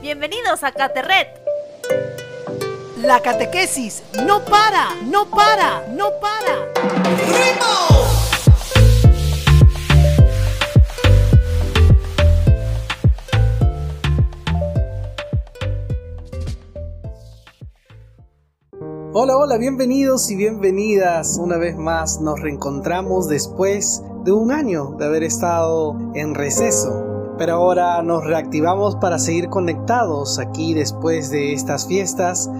Bienvenidos a Caterret. La catequesis no para, no para, no para. Hola, hola, bienvenidos y bienvenidas. Una vez más nos reencontramos después de un año de haber estado en receso. Pero ahora nos reactivamos para seguir conectados aquí después de estas fiestas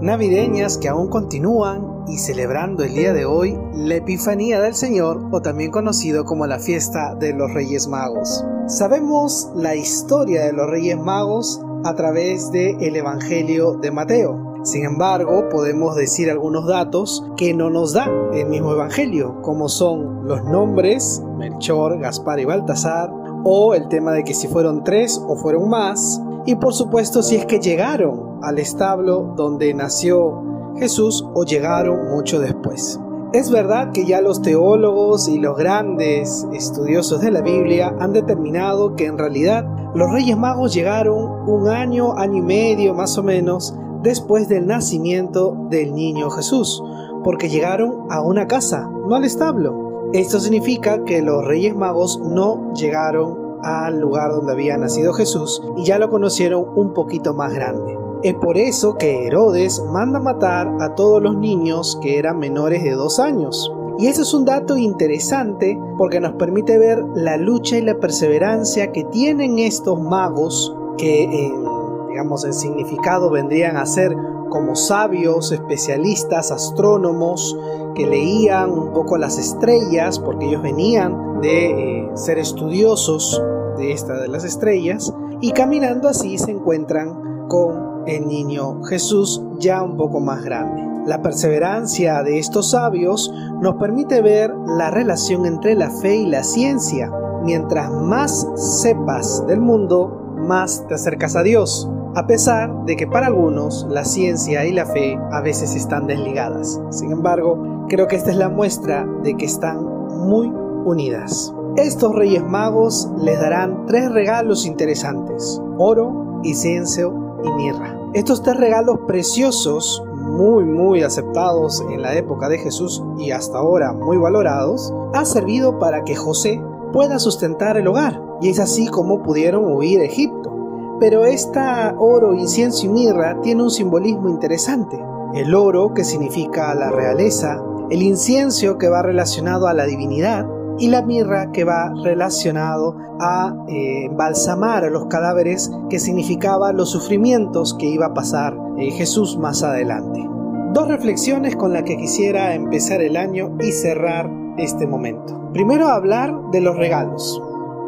navideñas que aún continúan y celebrando el día de hoy la Epifanía del Señor o también conocido como la fiesta de los Reyes Magos. Sabemos la historia de los Reyes Magos a través del el Evangelio de Mateo. Sin embargo, podemos decir algunos datos que no nos da el mismo Evangelio, como son los nombres, Melchor, Gaspar y Baltasar, o el tema de que si fueron tres o fueron más, y por supuesto si es que llegaron al establo donde nació Jesús o llegaron mucho después. Es verdad que ya los teólogos y los grandes estudiosos de la Biblia han determinado que en realidad los Reyes Magos llegaron un año, año y medio más o menos después del nacimiento del niño Jesús, porque llegaron a una casa, no al establo. Esto significa que los Reyes Magos no llegaron al lugar donde había nacido Jesús y ya lo conocieron un poquito más grande. Es por eso que Herodes manda matar a todos los niños que eran menores de dos años. Y eso es un dato interesante porque nos permite ver la lucha y la perseverancia que tienen estos magos que en, digamos, en significado vendrían a ser como sabios, especialistas, astrónomos, que leían un poco las estrellas, porque ellos venían de eh, ser estudiosos de esta de las estrellas, y caminando así se encuentran con el niño Jesús ya un poco más grande. La perseverancia de estos sabios nos permite ver la relación entre la fe y la ciencia. Mientras más sepas del mundo, más te acercas a Dios a pesar de que para algunos la ciencia y la fe a veces están desligadas. Sin embargo, creo que esta es la muestra de que están muy unidas. Estos Reyes Magos les darán tres regalos interesantes, oro, incienso y mirra. Estos tres regalos preciosos, muy muy aceptados en la época de Jesús y hasta ahora muy valorados, ha servido para que José pueda sustentar el hogar, y es así como pudieron huir a Egipto. Pero esta oro, incienso y mirra tiene un simbolismo interesante. El oro, que significa la realeza, el incienso, que va relacionado a la divinidad, y la mirra, que va relacionado a eh, balsamar a los cadáveres, que significaba los sufrimientos que iba a pasar eh, Jesús más adelante. Dos reflexiones con las que quisiera empezar el año y cerrar este momento. Primero hablar de los regalos.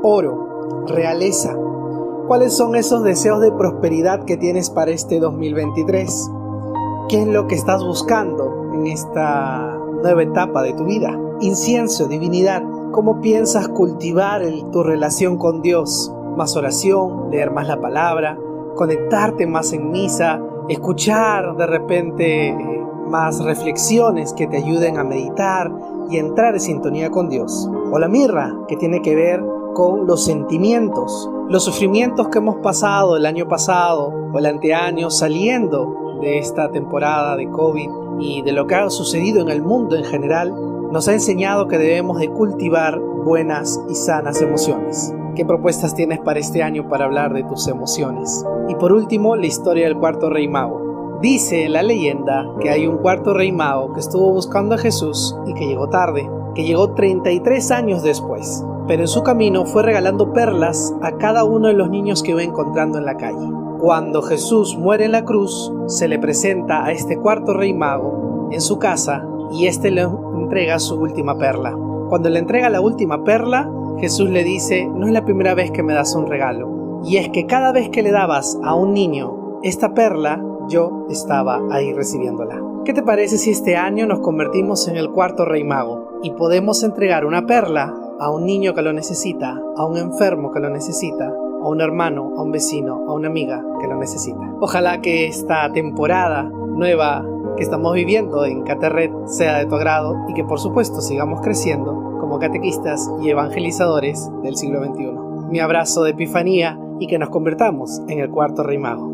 Oro, realeza, ¿Cuáles son esos deseos de prosperidad que tienes para este 2023? ¿Qué es lo que estás buscando en esta nueva etapa de tu vida? Incienso, divinidad. ¿Cómo piensas cultivar tu relación con Dios? Más oración, leer más la palabra, conectarte más en misa, escuchar de repente eh, más reflexiones que te ayuden a meditar y entrar en sintonía con Dios. O la mirra, que tiene que ver con los sentimientos, los sufrimientos que hemos pasado el año pasado o el anteaño saliendo de esta temporada de COVID y de lo que ha sucedido en el mundo en general, nos ha enseñado que debemos de cultivar buenas y sanas emociones. ¿Qué propuestas tienes para este año para hablar de tus emociones? Y por último, la historia del cuarto rey mago. Dice la leyenda que hay un cuarto rey mago que estuvo buscando a Jesús y que llegó tarde, que llegó 33 años después pero en su camino fue regalando perlas a cada uno de los niños que iba encontrando en la calle. Cuando Jesús muere en la cruz, se le presenta a este cuarto rey mago en su casa y éste le entrega su última perla. Cuando le entrega la última perla, Jesús le dice, no es la primera vez que me das un regalo. Y es que cada vez que le dabas a un niño esta perla, yo estaba ahí recibiéndola. ¿Qué te parece si este año nos convertimos en el cuarto rey mago y podemos entregar una perla a un niño que lo necesita, a un enfermo que lo necesita, a un hermano, a un vecino, a una amiga que lo necesita. Ojalá que esta temporada nueva que estamos viviendo en Caterret sea de tu agrado y que por supuesto sigamos creciendo como catequistas y evangelizadores del siglo XXI. Mi abrazo de Epifanía y que nos convertamos en el cuarto rey mago.